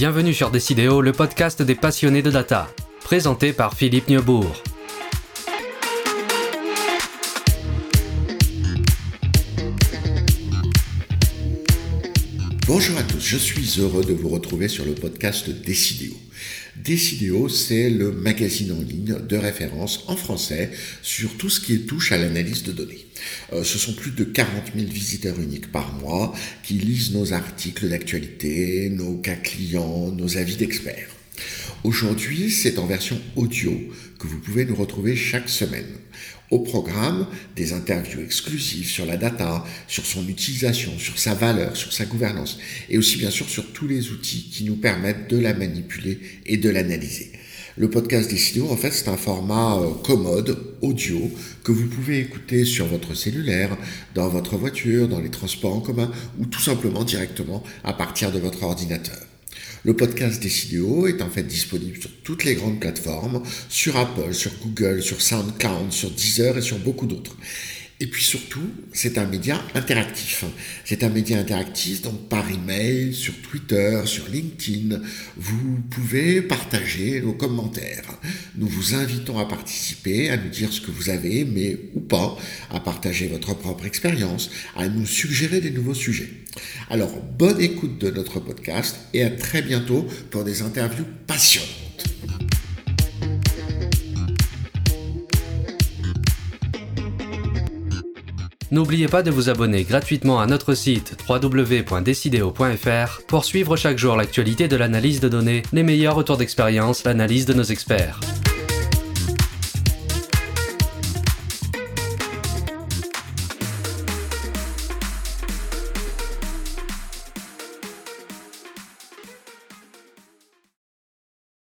Bienvenue sur Décidéo, le podcast des passionnés de data, présenté par Philippe Neubourg. Bonjour à tous, je suis heureux de vous retrouver sur le podcast Décidéo. Décidéo, c'est le magazine en ligne de référence en français sur tout ce qui touche à l'analyse de données. Euh, ce sont plus de 40 000 visiteurs uniques par mois qui lisent nos articles d'actualité, nos cas clients, nos avis d'experts. Aujourd'hui, c'est en version audio que vous pouvez nous retrouver chaque semaine. Au programme, des interviews exclusives sur la data, sur son utilisation, sur sa valeur, sur sa gouvernance, et aussi bien sûr sur tous les outils qui nous permettent de la manipuler et de l'analyser. Le podcast Décidéo, en fait, c'est un format euh, commode, audio, que vous pouvez écouter sur votre cellulaire, dans votre voiture, dans les transports en commun, ou tout simplement directement à partir de votre ordinateur. Le podcast Décidéo est en fait disponible sur toutes les grandes plateformes, sur Apple, sur Google, sur SoundCloud, sur Deezer et sur beaucoup d'autres. Et puis surtout, c'est un média interactif. C'est un média interactif, donc par email, sur Twitter, sur LinkedIn. Vous pouvez partager nos commentaires. Nous vous invitons à participer, à nous dire ce que vous avez aimé ou pas, à partager votre propre expérience, à nous suggérer des nouveaux sujets. Alors, bonne écoute de notre podcast et à très bientôt pour des interviews passionnantes. N'oubliez pas de vous abonner gratuitement à notre site www.decideo.fr pour suivre chaque jour l'actualité de l'analyse de données, les meilleurs retours d'expérience, l'analyse de nos experts.